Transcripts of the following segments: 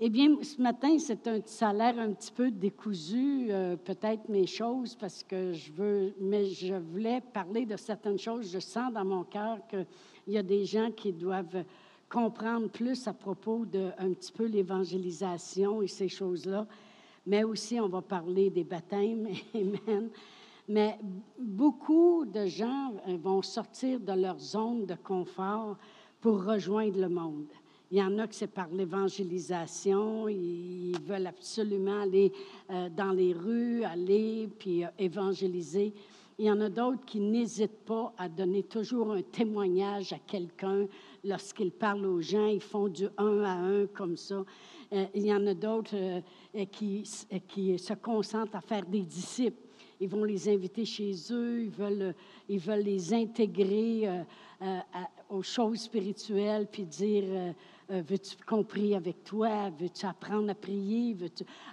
Eh bien, ce matin, c'est un salaire un petit peu décousu, euh, peut-être mes choses, parce que je veux, mais je voulais parler de certaines choses. Je sens dans mon cœur qu'il y a des gens qui doivent comprendre plus à propos de un petit peu l'évangélisation et ces choses-là. Mais aussi, on va parler des baptêmes. Amen. Mais beaucoup de gens euh, vont sortir de leur zone de confort pour rejoindre le monde. Il y en a que c'est par l'évangélisation. Ils veulent absolument aller euh, dans les rues, aller puis euh, évangéliser. Il y en a d'autres qui n'hésitent pas à donner toujours un témoignage à quelqu'un lorsqu'ils parlent aux gens. Ils font du un à un comme ça. Euh, il y en a d'autres qui, qui se concentrent à faire des disciples. Ils vont les inviter chez eux, ils veulent, ils veulent les intégrer aux choses spirituelles, puis dire euh, veux-tu compris avec toi? Veux-tu apprendre à prier?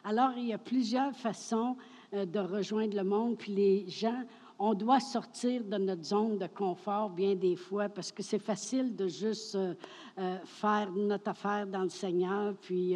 Alors, il y a plusieurs façons euh, de rejoindre le monde. Puis les gens, on doit sortir de notre zone de confort bien des fois parce que c'est facile de juste euh, faire notre affaire dans le Seigneur, puis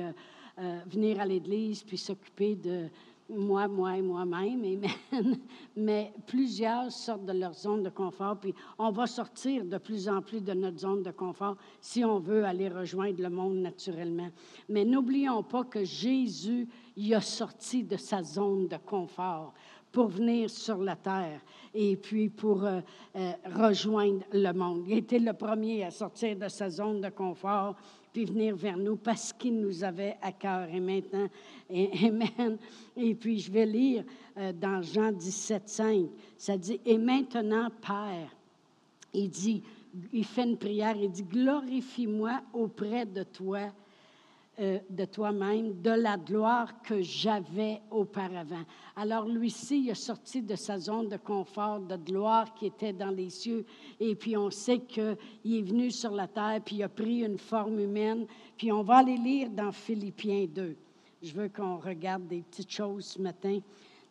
venir à l'Église, puis s'occuper de, moi, moi et moi-même, amen. Mais plusieurs sortent de leur zone de confort, puis on va sortir de plus en plus de notre zone de confort si on veut aller rejoindre le monde naturellement. Mais n'oublions pas que Jésus y a sorti de sa zone de confort pour venir sur la terre et puis pour euh, euh, rejoindre le monde. Il était le premier à sortir de sa zone de confort puis venir vers nous parce qu'il nous avait à cœur. Et maintenant, Amen. Et puis je vais lire euh, dans Jean 17, 5, ça dit, et maintenant, Père, il dit, il fait une prière, il dit, glorifie-moi auprès de toi euh, de toi-même, de la gloire que j'avais auparavant. Alors lui-ci, il est sorti de sa zone de confort, de gloire qui était dans les cieux, et puis on sait qu'il est venu sur la terre, puis il a pris une forme humaine, puis on va aller lire dans Philippiens 2. Je veux qu'on regarde des petites choses ce matin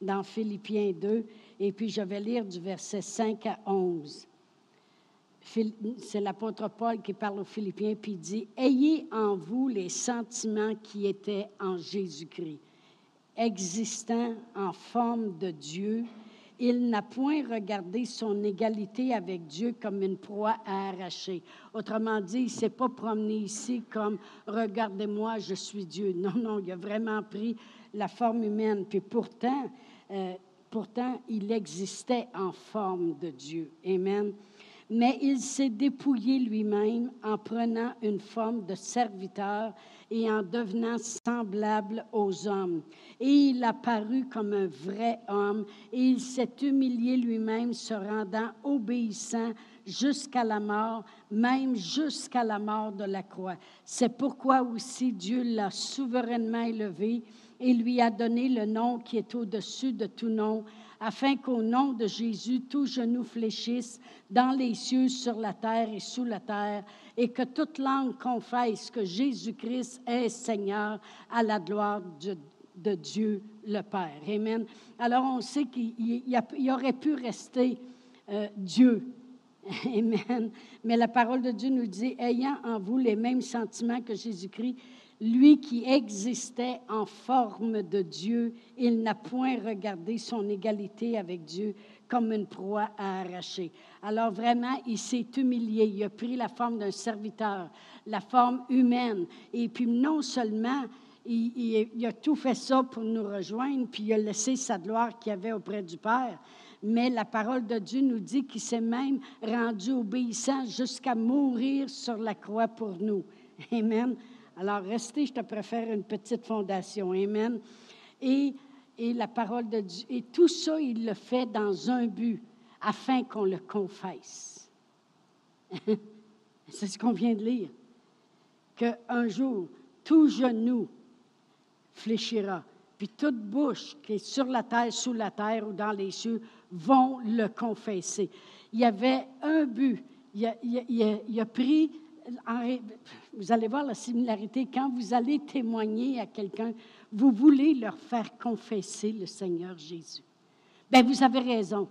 dans Philippiens 2, et puis je vais lire du verset 5 à 11 c'est l'apôtre Paul qui parle aux Philippiens, puis il dit, Ayez en vous les sentiments qui étaient en Jésus-Christ, existant en forme de Dieu. Il n'a point regardé son égalité avec Dieu comme une proie à arracher. Autrement dit, il ne s'est pas promené ici comme Regardez-moi, je suis Dieu. Non, non, il a vraiment pris la forme humaine. Puis pourtant, euh, pourtant, il existait en forme de Dieu. Amen mais il s'est dépouillé lui-même en prenant une forme de serviteur et en devenant semblable aux hommes. Et il a paru comme un vrai homme, et il s'est humilié lui-même, se rendant obéissant jusqu'à la mort, même jusqu'à la mort de la croix. C'est pourquoi aussi Dieu l'a souverainement élevé et lui a donné le nom qui est au-dessus de tout nom afin qu'au nom de Jésus, tout genou fléchisse dans les cieux, sur la terre et sous la terre, et que toute langue confesse que Jésus-Christ est Seigneur à la gloire de, Dieu le Père. Amen. Alors on sait qu'il aurait pu rester euh, Dieu. Amen. Mais la parole de Dieu nous dit, ayant en vous les mêmes sentiments que Jésus-Christ, lui qui existait en forme de Dieu, il n'a point regardé son égalité avec Dieu comme une proie à arracher. Alors vraiment, il s'est humilié, il a pris la forme d'un serviteur, la forme humaine. Et puis non seulement il, a tout fait ça pour nous rejoindre, puis il a laissé sa gloire qu'il avait auprès du Père, mais la parole de Dieu nous dit qu'il s'est même rendu obéissant jusqu'à mourir sur la croix pour nous. Amen. Alors, restez, je te préfère une petite fondation. Amen. Et, et la parole de Dieu. Et tout ça, il le fait dans un but, afin qu'on le confesse. C'est ce qu'on vient de lire. Qu'un jour, tout genou fléchira, puis toute bouche qui est sur la terre, sous la terre ou dans les cieux vont le confesser. Il y avait un but. Il il a pris vous allez voir la similarité. Quand vous allez témoigner à quelqu'un, vous voulez leur faire confesser le Seigneur Jésus. Bien, vous avez raison.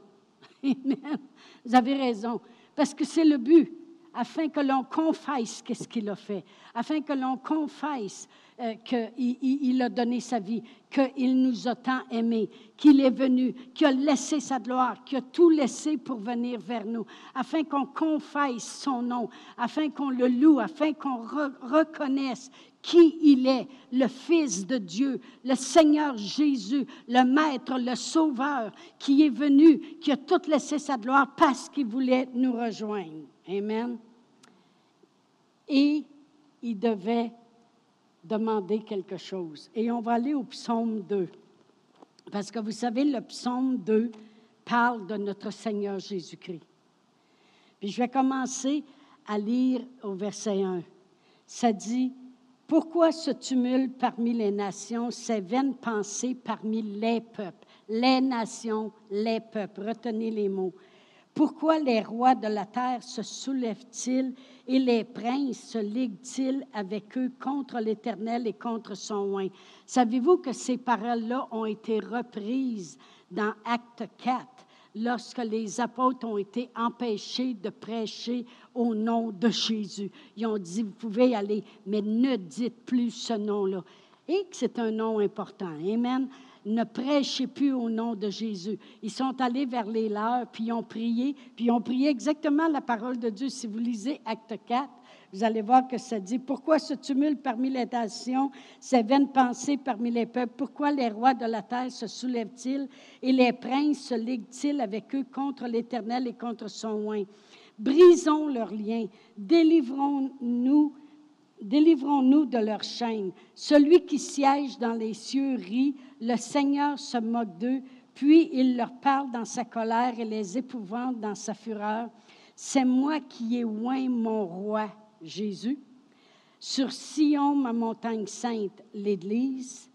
Vous avez raison. Parce que c'est le but. afin que l'on confesse qu'est-ce qu'il a fait, afin que l'on confesse euh, qu'il il, a donné sa vie, qu'il nous a tant aimés, qu'il est venu, qu'il a laissé sa gloire, qu'il a tout laissé pour venir vers nous, afin qu'on confesse son nom, afin qu'on le loue, afin qu'on reconnaisse qui il est, le Fils de Dieu, le Seigneur Jésus, le Maître, le Sauveur, qui est venu, qui a tout laissé sa gloire parce qu'il voulait nous rejoindre. Amen. Et il devait demander quelque chose. Et on va aller au psaume 2. Parce que vous savez, le psaume 2 parle de notre Seigneur Jésus-Christ. Puis je vais commencer à lire au verset 1. Ça dit, Pourquoi ce tumulte parmi les nations, ces vaines pensées parmi les peuples? Les nations, les peuples. Retenez les mots. Pourquoi les rois de la terre se soulèvent-ils et les princes se liguent-ils avec eux contre l'Éternel et contre son oint? Savez-vous que ces paroles-là ont été reprises dans Acte 4 lorsque les apôtres ont été empêchés de prêcher au nom de Jésus? Ils ont dit, vous pouvez aller, mais ne dites plus ce nom-là. Et que c'est un nom important. Amen ne prêchez plus au nom de Jésus. Ils sont allés vers les leurs, puis ils ont prié, puis ils ont prié exactement la parole de Dieu. Si vous lisez Acte 4, vous allez voir que ça dit, pourquoi ce tumulte parmi les nations, ces vaines pensées parmi les peuples, pourquoi les rois de la terre se soulèvent-ils et les princes se liguent-ils avec eux contre l'Éternel et contre son oint? Brisons leurs liens, délivrons-nous Délivrons-nous de leurs chaînes. Celui qui siège dans les cieux rit, le Seigneur se moque d'eux, puis il leur parle dans sa colère et les épouvante dans sa fureur. C'est moi qui ai oint mon roi, Jésus. Sur Sion, ma montagne sainte, l'Église,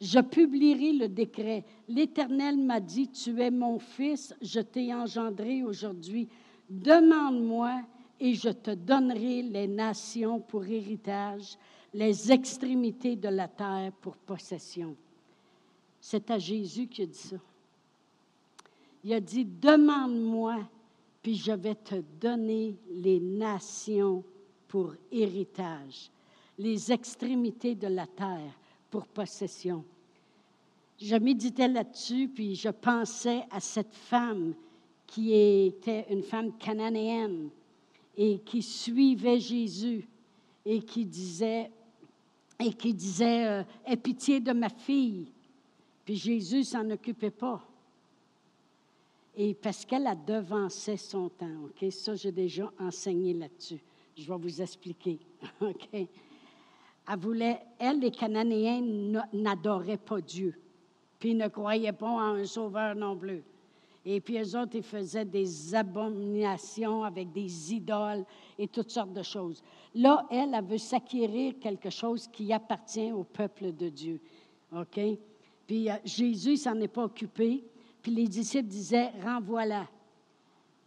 je publierai le décret. L'Éternel m'a dit, tu es mon fils, je t'ai engendré aujourd'hui. Demande-moi et je te donnerai les nations pour héritage, les extrémités de la terre pour possession. C'est à Jésus qui a dit ça. Il a dit, demande-moi, puis je vais te donner les nations pour héritage, les extrémités de la terre pour possession. Je méditais là-dessus, puis je pensais à cette femme qui était une femme cananéenne et qui suivait Jésus et qui disait, et qui disait, euh, aie pitié de ma fille. Puis Jésus s'en occupait pas. Et parce qu'elle a devancé son temps, OK? Ça, j'ai déjà enseigné là-dessus. Je vais vous expliquer, OK? Elle voulait, elle, les Cananéens n'adoraient pas Dieu, puis ne croyaient pas en un sauveur non plus. Et puis eux autres, ils faisaient des abominations avec des idoles et toutes sortes de choses. Là, elle, elle veut s'acquérir quelque chose qui appartient au peuple de Dieu. OK? Puis euh, Jésus s'en est pas occupé. Puis les disciples disaient, renvoie-la.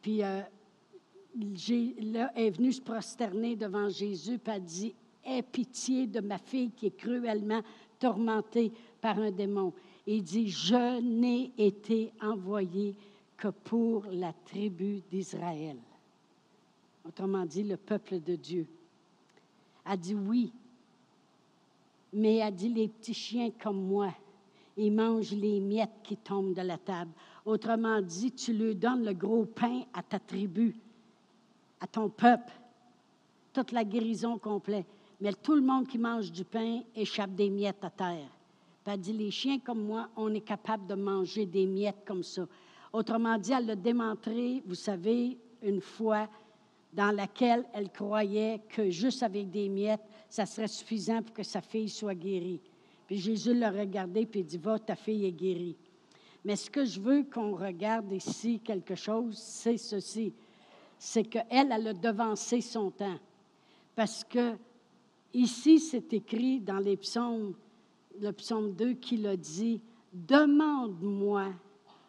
Puis euh, elle est venue se prosterner devant Jésus, puis elle dit, aie pitié de ma fille qui est cruellement tourmentée par un démon. Il dit, je n'ai été envoyé que pour la tribu d'Israël. Autrement dit, le peuple de Dieu. A dit oui, mais a dit les petits chiens comme moi, ils mangent les miettes qui tombent de la table. Autrement dit, tu lui donnes le gros pain à ta tribu, à ton peuple, toute la guérison complète. Mais tout le monde qui mange du pain échappe des miettes à terre. Elle dit, les chiens comme moi, on est capable de manger des miettes comme ça. Autrement dit, elle l'a démontré, vous savez, une fois dans laquelle elle croyait que juste avec des miettes, ça serait suffisant pour que sa fille soit guérie. Puis Jésus l'a regardé puis dit, va, ta fille est guérie. Mais ce que je veux qu'on regarde ici, quelque chose, c'est ceci. C'est qu'elle, elle a devancé son temps. Parce que ici, c'est écrit dans les psaumes, le psaume 2 qui a dit, demande-moi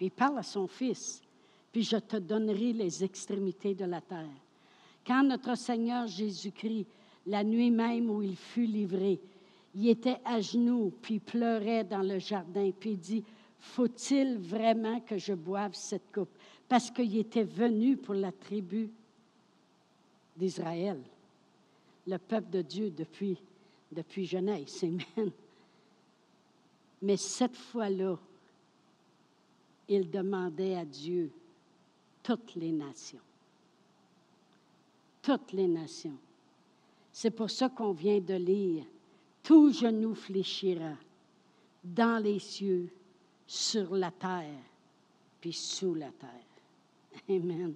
il parle à son fils, puis je te donnerai les extrémités de la terre. Quand notre Seigneur Jésus-Christ, la nuit même où il fut livré, il était à genoux, puis pleurait dans le jardin, puis il dit, faut-il vraiment que je boive cette coupe? Parce qu'il était venu pour la tribu d'Israël, le peuple de Dieu depuis, depuis Genèse. Amen. Mais cette fois-là, il demandait à Dieu toutes les nations. Toutes les nations. C'est pour ça qu'on vient de lire, tout genou fléchira dans les cieux, sur la terre, puis sous la terre. Amen.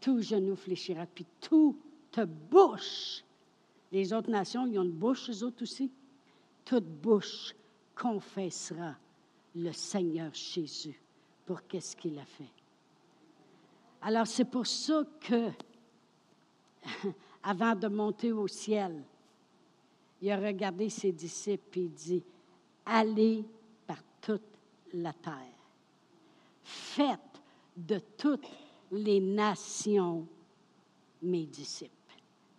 Tout genou fléchira, puis toute bouche. Les autres nations, ils ont une bouche, eux autres aussi. Toute bouche confessera le Seigneur Jésus pour qu'est-ce qu'il a fait. Alors c'est pour ça que, avant de monter au ciel, il a regardé ses disciples et il dit, allez par toute la terre. Faites de toutes les nations mes disciples.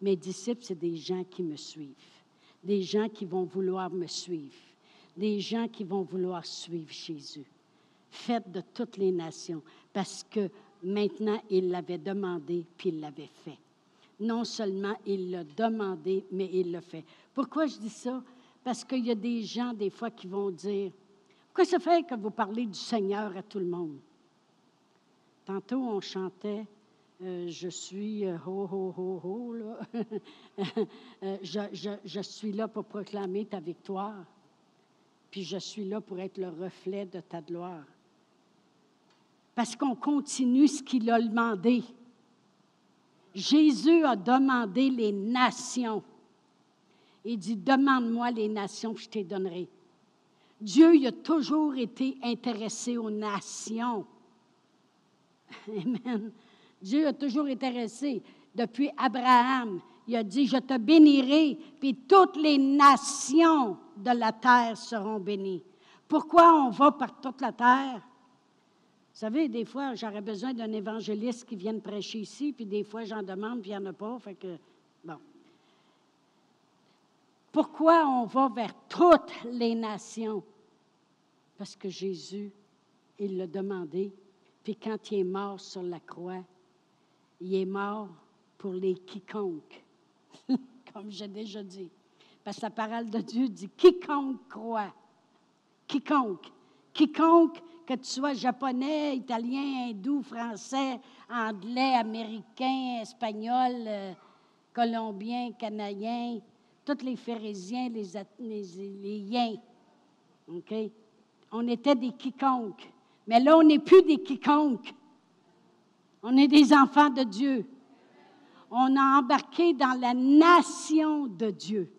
Mes disciples, c'est des gens qui me suivent, des gens qui vont vouloir me suivre, des gens qui vont vouloir suivre Jésus. Faites de toutes les nations, parce que maintenant, il l'avait demandé, puis il l'avait fait. Non seulement il l'a demandé, mais il le fait. Pourquoi je dis ça? Parce qu'il y a des gens, des fois, qui vont dire, pourquoi ça fait que vous parlez du Seigneur à tout le monde? Tantôt, on chantait, euh, je suis euh, ho, ho, ho, ho, là. Euh, je, je, je suis là pour proclamer ta victoire, puis je suis là pour être le reflet de ta gloire. Parce qu'on continue ce qu'il a demandé. Jésus a demandé les nations. Il dit, demande-moi les nations, je te donnerai. Dieu a toujours été intéressé aux nations. Amen. Dieu a toujours intéressé. Depuis Abraham, il a dit, je te bénirai, puis toutes les nations de la terre seront bénies. Pourquoi on va par toute la terre? Savez, des fois, j'aurais besoin d'un évangéliste qui vienne prêcher ici, puis des fois, j'en demande, puis il n'y en a pas. Fait que, bon. Pourquoi on va vers toutes les nations? Parce que Jésus, il l'a demandé. Puis quand il est mort sur la croix, il est mort pour les quiconques, comme j'ai déjà dit. Parce que la parole de Dieu dit quiconque croit. Quiconque. Quiconque, que tu sois japonais, italien, hindou, français, anglais, américain, espagnol, euh, colombien, canadien, tous les phérésiens, les, les, les OK? On était des quiconques. Mais là, on n'est plus des quiconques. On est des enfants de Dieu. On a embarqué dans la nation de Dieu.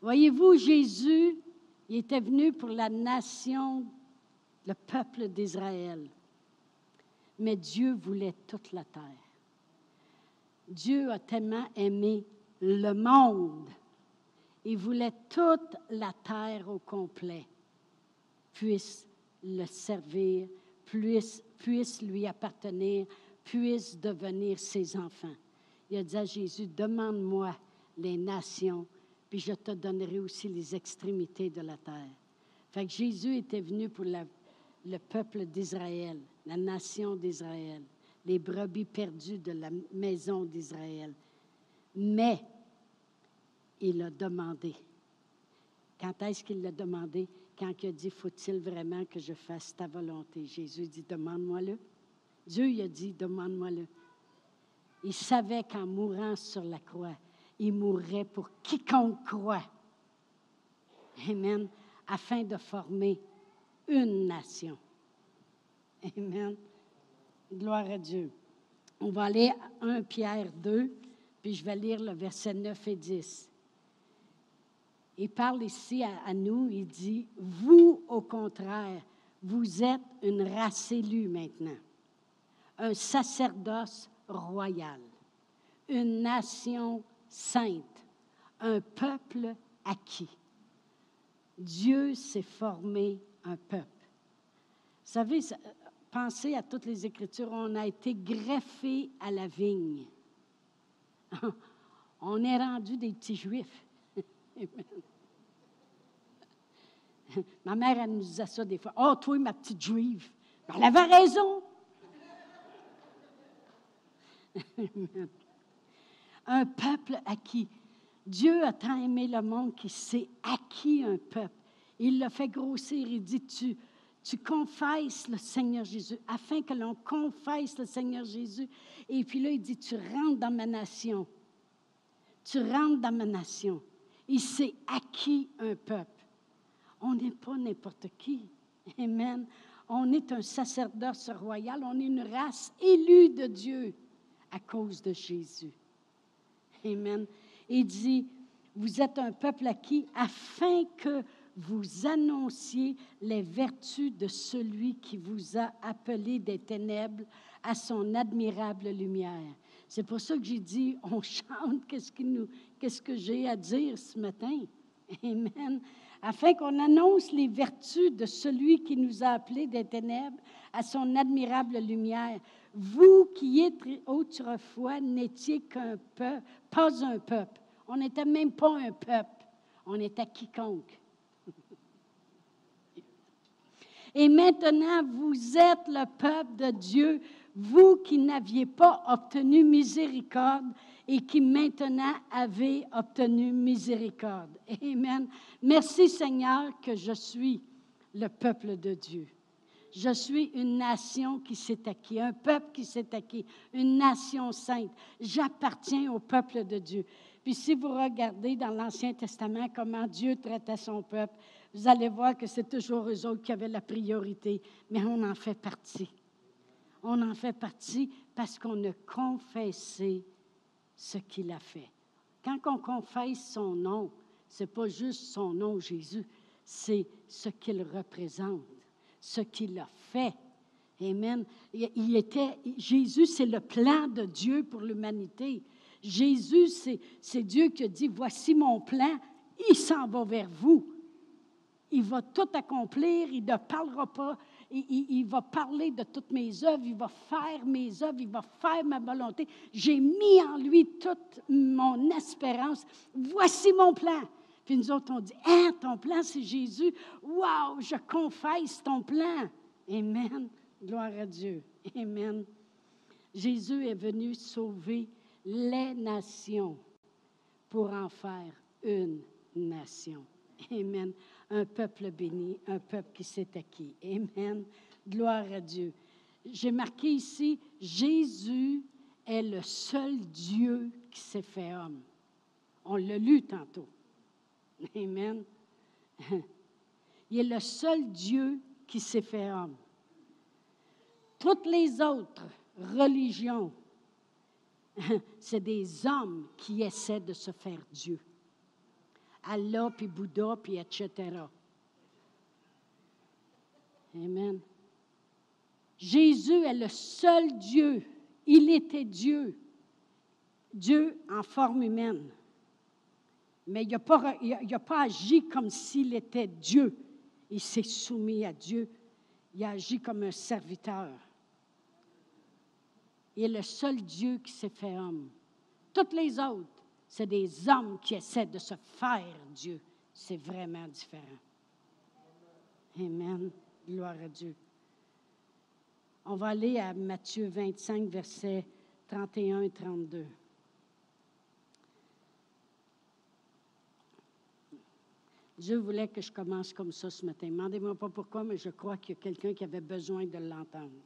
Voyez-vous, Jésus, il était venu pour la nation, le peuple d'Israël. Mais Dieu voulait toute la terre. Dieu a tellement aimé le monde. Il voulait toute la terre au complet puisse le servir, puisse, puisse lui appartenir, puisse devenir ses enfants. Il a dit à Jésus, demande-moi les nations, puis je te donnerai aussi les extrémités de la terre. Fait que Jésus était venu pour le peuple d'Israël, la nation d'Israël, les brebis perdues de la maison d'Israël. Mais il a demandé. Quand est-ce qu'il l'a demandé? Quand il a dit, faut-il vraiment que je fasse ta volonté? Jésus dit, demande-moi-le. Dieu il a dit, demande-moi-le. Il savait qu'en mourant sur la croix, il mourrait pour quiconque croit. Amen. Afin de former une nation. Amen. Gloire à Dieu. On va aller à 1 Pierre 2, puis je vais lire le verset 9 et 10. Il parle ici à, nous, il dit, vous, au contraire, vous êtes une race élue maintenant, un sacerdoce royal, une nation sainte, un peuple acquis. Dieu s'est formé un peuple. Vous savez, pensez à toutes les Écritures, on a été greffé à la vigne. On est rendu des petits juifs. ma mère, elle nous disait ça des fois. Oh, toi, ma petite juive. Elle avait raison. Un peuple acquis. Dieu a tant aimé le monde qu'il s'est acquis un peuple. Il l'a fait grossir. Il dit, tu, tu confesses le Seigneur Jésus, afin que l'on confesse le Seigneur Jésus. Et puis là, il dit, tu rentres dans ma nation. Tu rentres dans ma nation. Il s'est acquis un peuple. On n'est pas n'importe qui. Amen. On est un sacerdoce royal. On est une race élue de Dieu à cause de Jésus. Amen. Il dit, vous êtes un peuple acquis afin que vous annonciez les vertus de celui qui vous a appelé des ténèbres à son admirable lumière. C'est pour ça que j'ai dit, on chante, qu'est-ce, qu'est-ce que j'ai à dire ce matin? Amen. Afin qu'on annonce les vertus de celui qui nous a appelés des ténèbres à son admirable lumière. Vous qui autrefois n'étiez qu'un peuple, pas un peuple. On n'était même pas un peuple. On était quiconque. Et maintenant, vous êtes le peuple de Dieu, vous qui n'aviez pas obtenu miséricorde et qui maintenant avez obtenu miséricorde. Amen. Merci Seigneur que je suis le peuple de Dieu. Je suis une nation qui s'est acquis, un peuple qui s'est acquis, une nation sainte. J'appartiens au peuple de Dieu. Puis si vous regardez dans l'Ancien Testament comment Dieu traitait son peuple, vous allez voir que c'est toujours eux autres qui avaient la priorité, mais on en fait partie. On en fait partie parce qu'on a confessé ce qu'il a fait. Quand on confesse son nom, ce n'est pas juste son nom, Jésus, c'est ce qu'il représente, ce qu'il a fait. Amen. Il était, Jésus, c'est le plan de Dieu pour l'humanité. Jésus, c'est Dieu qui a dit, voici mon plan, il s'en va vers vous il va tout accomplir, il ne parlera pas, il, va parler de toutes mes œuvres, il va faire mes œuvres, il va faire ma volonté. J'ai mis en lui toute mon espérance. Voici mon plan. Puis nous autres, on dit, hein, ton plan, c'est Jésus? Waouh, je confesse ton plan. Amen. Gloire à Dieu. Amen. Jésus est venu sauver les nations pour en faire une nation. Amen un peuple béni, un peuple qui s'est acquis. Amen. Gloire à Dieu. J'ai marqué ici, Jésus est le seul Dieu qui s'est fait homme. On l'a lu tantôt. Amen. Il est le seul Dieu qui s'est fait homme. Toutes les autres religions, c'est des hommes qui essaient de se faire Dieu. Allah, puis Bouddha, puis etc. Amen. Jésus est le seul Dieu. Il était Dieu. Dieu en forme humaine. Mais il n'a pas, pas, agi comme s'il était Dieu. Il s'est soumis à Dieu. Il a agi comme un serviteur. Il est le seul Dieu qui s'est fait homme. Toutes les autres, c'est des hommes qui essaient de se faire Dieu. C'est vraiment différent. Amen. Gloire à Dieu. On va aller à Matthieu 25, versets 31 et 32. Dieu voulait que je commence comme ça ce matin. Demandez-moi pas pourquoi, mais je crois qu'il y a quelqu'un qui avait besoin de l'entendre.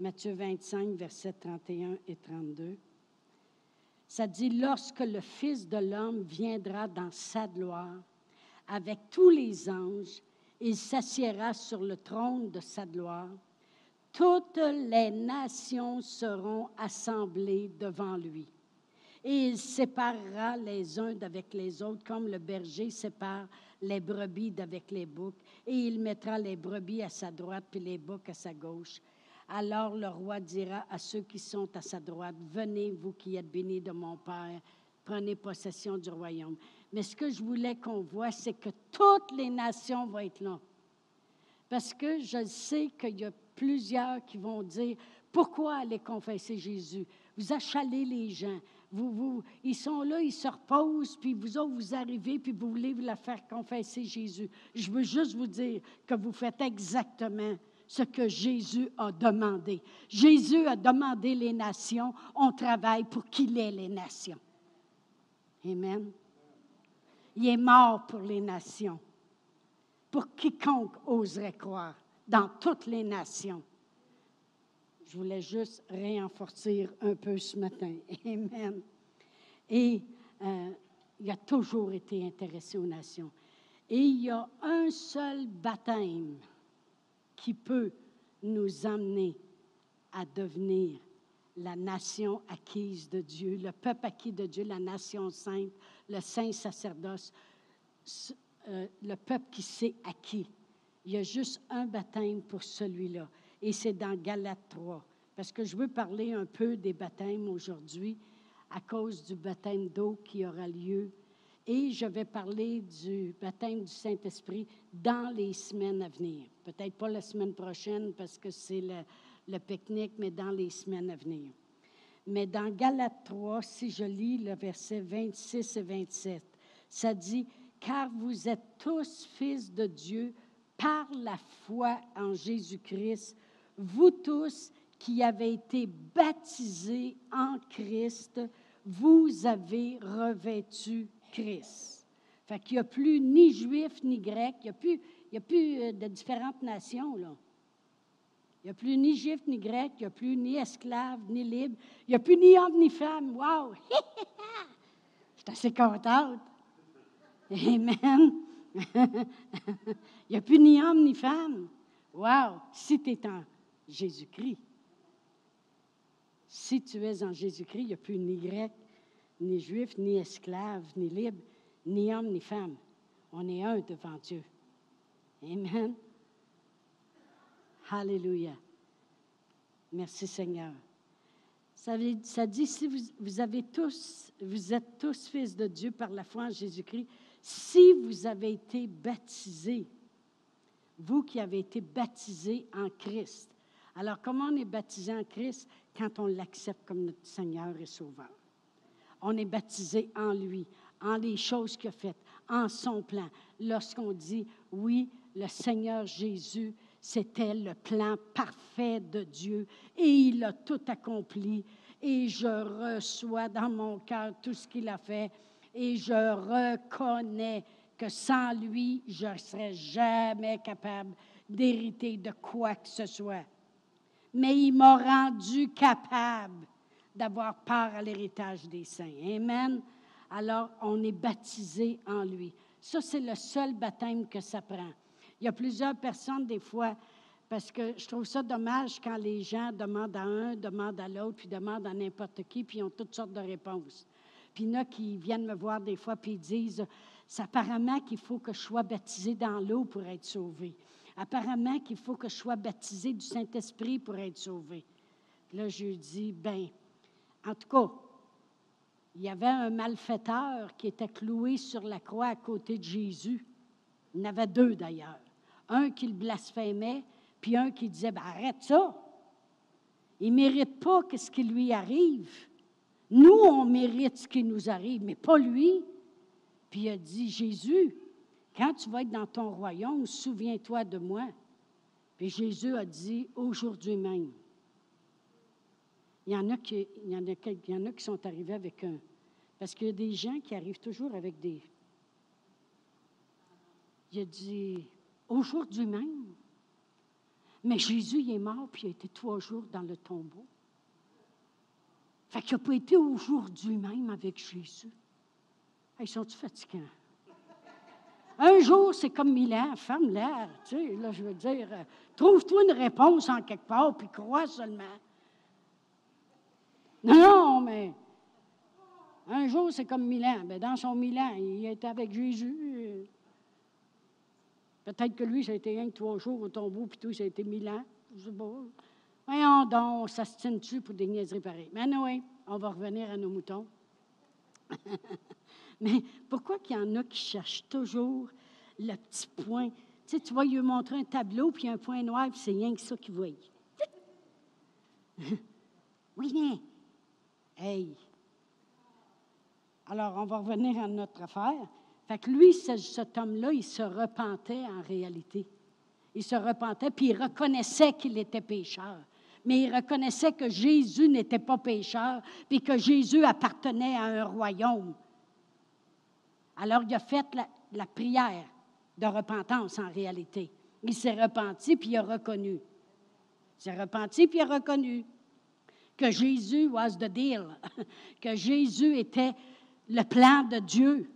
Matthieu 25, versets 31 et 32. Ça dit, lorsque le Fils de l'homme viendra dans sa gloire, avec tous les anges, il s'assiera sur le trône de sa gloire. Toutes les nations seront assemblées devant lui. Et il séparera les uns d'avec les autres, comme le berger sépare les brebis d'avec les boucs. Et il mettra les brebis à sa droite, puis les boucs à sa gauche. Alors le roi dira à ceux qui sont à sa droite, Venez, vous qui êtes bénis de mon Père, prenez possession du royaume. Mais ce que je voulais qu'on voit, c'est que toutes les nations vont être là. Parce que je sais qu'il y a plusieurs qui vont dire, pourquoi aller confesser Jésus? Vous achalez les gens. Vous, vous, ils sont là, ils se reposent, puis vous autres, vous arrivez, puis vous voulez la faire confesser Jésus. Je veux juste vous dire que vous faites exactement ce que Jésus a demandé. Jésus a demandé les nations, on travaille pour qu'il ait les nations. Amen. Il est mort pour les nations, pour quiconque oserait croire, dans toutes les nations. Je voulais juste renforcer un peu ce matin. Amen. Et euh, il a toujours été intéressé aux nations. Et il y a un seul baptême qui peut nous amener à devenir la nation acquise de Dieu, le peuple acquis de Dieu, la nation sainte, le saint sacerdoce, euh, le peuple qui s'est acquis. Il y a juste un baptême pour celui-là, et c'est dans Galates 3. Parce que je veux parler un peu des baptêmes aujourd'hui à cause du baptême d'eau qui aura lieu et je vais parler du baptême du Saint-Esprit dans les semaines à venir. Peut-être pas la semaine prochaine parce que c'est le, pique-nique, mais dans les semaines à venir. Mais dans Galates 3, si je lis le verset 26 et 27, ça dit, Car vous êtes tous fils de Dieu par la foi en Jésus-Christ, vous tous qui avez été baptisés en Christ, vous avez revêtu Christ. Fait qu'il n'y a plus ni juif ni grec, il n'y a plus, a plus euh, de différentes nations, là. Il n'y a plus ni juif ni grec, il n'y a plus ni esclave ni libre, il n'y a plus ni homme ni femme. Wow! Je suis assez contente. Amen. il n'y a plus ni homme ni femme. Wow! Si tu es en Jésus-Christ. Si tu es en Jésus-Christ, il n'y a plus ni grec, ni juif, ni esclave, ni libre, ni homme, ni femme. On est un devant Dieu. Amen. Alléluia. Merci Seigneur. Ça, dit, si vous, vous, avez tous, vous êtes tous fils de Dieu par la foi en Jésus-Christ, si vous avez été baptisés, vous qui avez été baptisés en Christ. Alors, comment on est baptisé en Christ? Quand on l'accepte comme notre Seigneur et Sauveur on est baptisé en lui, en les choses qu'il a faites, en son plan. Lorsqu'on dit, oui, le Seigneur Jésus, c'était le plan parfait de Dieu et il a tout accompli et je reçois dans mon cœur tout ce qu'il a fait et je reconnais que sans lui, je ne serais jamais capable d'hériter de quoi que ce soit. Mais il m'a rendu capable d'avoir part à l'héritage des saints. Amen. Alors, on est baptisé en lui. Ça, c'est le seul baptême que ça prend. Il y a plusieurs personnes, des fois, parce que je trouve ça dommage quand les gens demandent à un, demandent à l'autre, puis demandent à n'importe qui, puis ils ont toutes sortes de réponses. Puis il y en a qui viennent me voir des fois, puis ils disent, c'est apparemment qu'il faut que je sois baptisé dans l'eau pour être sauvé. Apparemment qu'il faut que je sois baptisé du Saint-Esprit pour être sauvé. Là, je dis, ben, en tout cas, il y avait un malfaiteur qui était cloué sur la croix à côté de Jésus. Il y en avait deux d'ailleurs. Un qui le blasphémait, puis un qui disait ben, Arrête ça. Il ne mérite pas ce qui lui arrive. Nous, on mérite ce qui nous arrive, mais pas lui. Puis il a dit Jésus, quand tu vas être dans ton royaume, souviens-toi de moi. Puis Jésus a dit Aujourd'hui même. Il y en a qui, sont arrivés avec un. Parce qu'il y a des gens qui arrivent toujours avec des. Il a dit aujourd'hui même. Mais Jésus, il est mort, puis il a été trois jours dans le tombeau. Fait qu'il n'a pas été aujourd'hui même avec Jésus. Ils sont-ils fatigants? Un jour, c'est comme mille ans, femme l'air, tu sais, là, je veux dire, euh, trouve-toi une réponse en quelque part, puis crois seulement. Non, mais un jour, c'est comme Milan. Ben, dans son Milan, il était avec Jésus. Peut-être que lui, ça a été rien que trois jours au tombeau, puis tout, ça a été Milan. Je sais pas. Voyons donc, se tient-tu pour des niaiseries pareilles? Mais oui, on va revenir à nos moutons. mais pourquoi qu'il y en a qui cherchent toujours le petit point? Tu sais, tu vas lui montrer un tableau, puis un point noir, puis c'est rien que ça qu'il voit. oui, mais Alors, on va revenir à notre affaire. Fait que lui, cet homme-là, il se repentait en réalité. Il se repentait, puis il reconnaissait qu'il était pécheur. Mais il reconnaissait que Jésus n'était pas pécheur, puis que Jésus appartenait à un royaume. Alors il a fait la, la prière de repentance en réalité. Il s'est repenti, puis il a reconnu. Il s'est repenti, puis il a reconnu que Jésus was the deal, que Jésus était le plan de Dieu.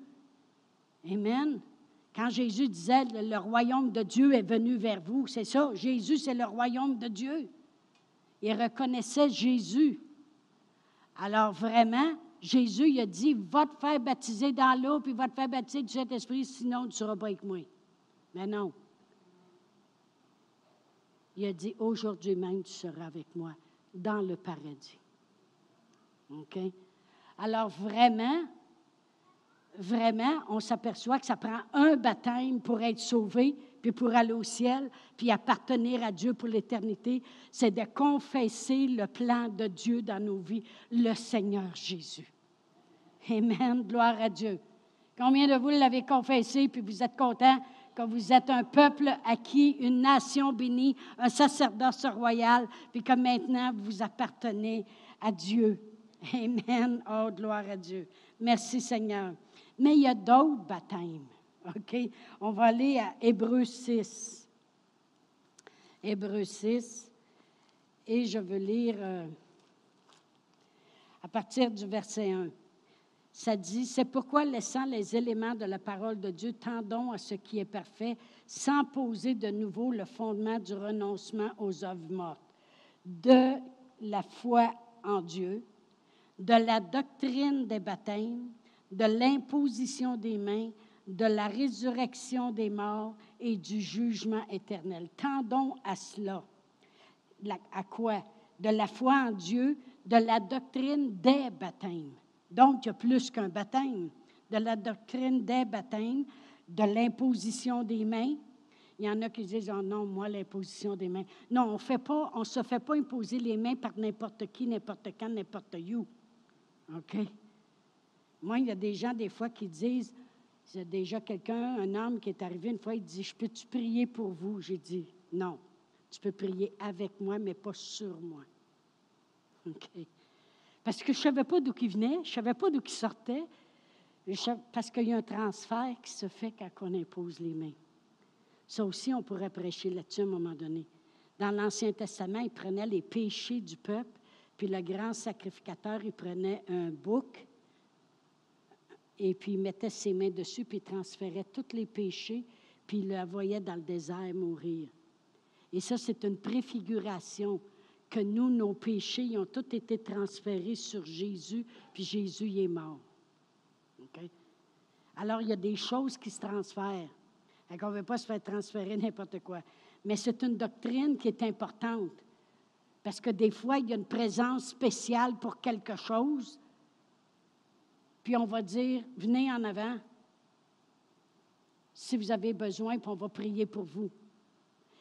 Amen. Quand Jésus disait le royaume de Dieu est venu vers vous, c'est ça, Jésus, c'est le royaume de Dieu. Il reconnaissait Jésus. Alors vraiment, Jésus il a dit, va te faire baptiser dans l'eau, puis va te faire baptiser du Saint-Esprit, sinon tu ne seras pas avec moi. Mais non. Il a dit, aujourd'hui même, tu seras avec moi dans le paradis. OK? Alors vraiment, vraiment, on s'aperçoit que ça prend un baptême pour être sauvé, puis pour aller au ciel, puis appartenir à Dieu pour l'éternité. C'est de confesser le plan de Dieu dans nos vies, le Seigneur Jésus. Amen. Gloire à Dieu. Combien de vous l'avez confessé, puis vous êtes contents que vous êtes un peuple acquis, une nation bénie, un sacerdoce royal, puis que maintenant vous appartenez à Dieu. Amen. Oh, gloire à Dieu. Merci Seigneur. Mais il y a d'autres baptêmes. OK? On va aller à Hébreu 6. Hébreu 6. Et je veux lire euh, à partir du verset 1 ça dit, c'est pourquoi, laissant les éléments de la parole de Dieu, tendons à ce qui est parfait, sans poser de nouveau le fondement du renoncement aux œuvres mortes, de la foi en Dieu, de la doctrine des baptêmes, de l'imposition des mains, de la résurrection des morts et du jugement éternel. Tendons à cela. à quoi? De la foi en Dieu, de la doctrine des baptêmes donc, il y a plus qu'un baptême. De la doctrine des baptêmes, de l'imposition des mains. Il y en a qui disent, oh non, moi, l'imposition des mains. Non, on fait pas, on ne se fait pas imposer les mains par n'importe qui, n'importe quand, n'importe où. OK? Moi, il y a des gens, des fois, qui disent, il y a déjà quelqu'un, un homme qui est arrivé une fois, il dit, je peux-tu prier pour vous? J'ai dit, non, tu peux prier avec moi, mais pas sur moi. OK? Parce que je ne savais pas d'où il venait, je ne savais pas d'où il sortait, parce qu'il y a un transfert qui se fait quand on impose les mains. Ça aussi, on pourrait prêcher là-dessus à un moment donné. Dans l'Ancien Testament, il prenait les péchés du peuple, puis le grand sacrificateur, il prenait un bouc, et puis il mettait ses mains dessus, puis il transférait tous les péchés, puis il le voyait dans le désert mourir. Et ça, c'est une préfiguration que nous, nos péchés, ils ont tous été transférés sur Jésus, puis Jésus est mort. Alors, il y a des choses qui se transfèrent. On ne veut pas se faire transférer n'importe quoi. Mais c'est une doctrine qui est importante. Parce que des fois, il y a une présence spéciale pour quelque chose. Puis on va dire, venez en avant si vous avez besoin, puis on va prier pour vous.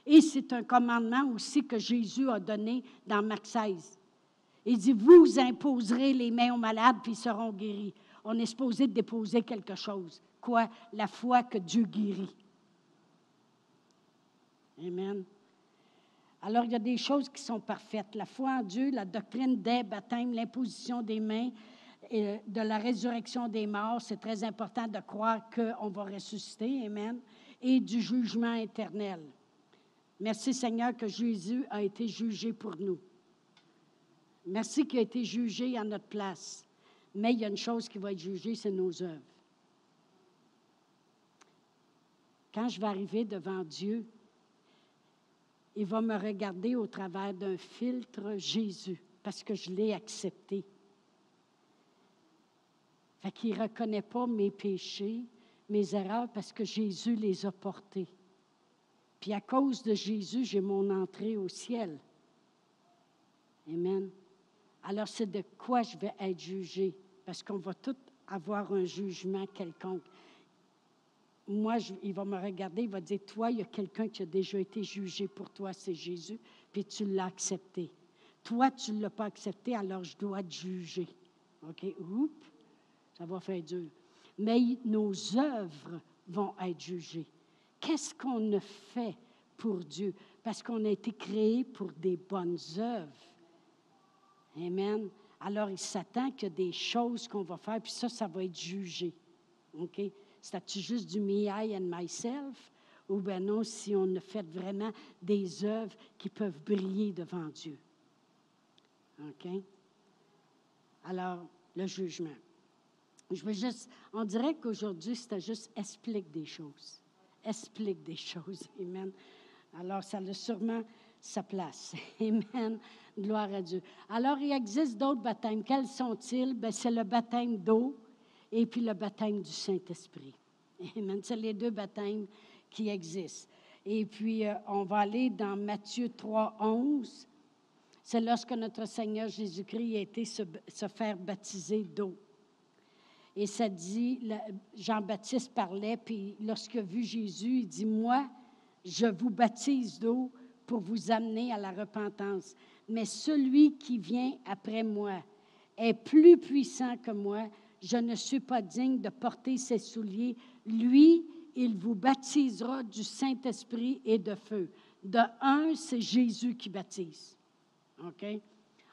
Et c'est un commandement aussi que Jésus a donné dans Marc 16. Il dit, vous imposerez les mains aux malades, puis ils seront guéris. On est supposé déposer quelque chose. Quoi? La foi que Dieu guérit. Amen. Alors, il y a des choses qui sont parfaites. La foi en Dieu, la doctrine des baptêmes, l'imposition des mains, de la résurrection des morts, c'est très important de croire qu'on va ressusciter. Amen. Et du jugement éternel. Merci Seigneur que Jésus a été jugé pour nous. Merci qu'il a été jugé à notre place. Mais il y a une chose qui va être jugée, c'est nos œuvres. Quand je vais arriver devant Dieu, il va me regarder au travers d'un filtre Jésus, parce que je l'ai accepté. Fait ne reconnaît pas mes péchés, mes erreurs, parce que Jésus les a portés. Puis à cause de Jésus, j'ai mon entrée au ciel. Amen. Alors c'est de quoi je vais être jugé, parce qu'on va tous avoir un jugement quelconque. Moi, il va me regarder, il va dire, toi, il y a quelqu'un qui a déjà été jugé pour toi, c'est Jésus, puis tu l'as accepté. Toi, tu ne l'as pas accepté, alors je dois te juger. OK? Oups, ça va faire dur. Mais nos œuvres vont être jugées qu'est-ce qu'on a fait pour Dieu, parce qu'on a été créé pour des bonnes œuvres. Amen. Alors, il s'attend qu'il y a des choses qu'on va faire, puis ça, ça va être jugé. OK? C'est-tu juste du me, I and myself? Ou bien non, si on a fait vraiment des œuvres qui peuvent briller devant Dieu? OK? Alors, le jugement. Je veux juste, on dirait qu'aujourd'hui, c'était juste explique des choses. Explique des choses. Amen. Alors, ça a sûrement sa place. Amen. Gloire à Dieu. Alors, il existe d'autres baptêmes. Quels sont-ils? Ben, c'est le baptême d'eau et puis le baptême du Saint-Esprit. Amen. C'est les deux baptêmes qui existent. Et puis, euh, on va aller dans Matthieu 3, 11. C'est lorsque notre Seigneur Jésus-Christ a été se faire baptiser d'eau. Et ça dit, Jean-Baptiste parlait, puis lorsqu'il a vu Jésus, il dit, moi, je vous baptise d'eau pour vous amener à la repentance. Mais celui qui vient après moi est plus puissant que moi. Je ne suis pas digne de porter ses souliers. Lui, il vous baptisera du Saint-Esprit et de feu. De un, c'est Jésus qui baptise. OK?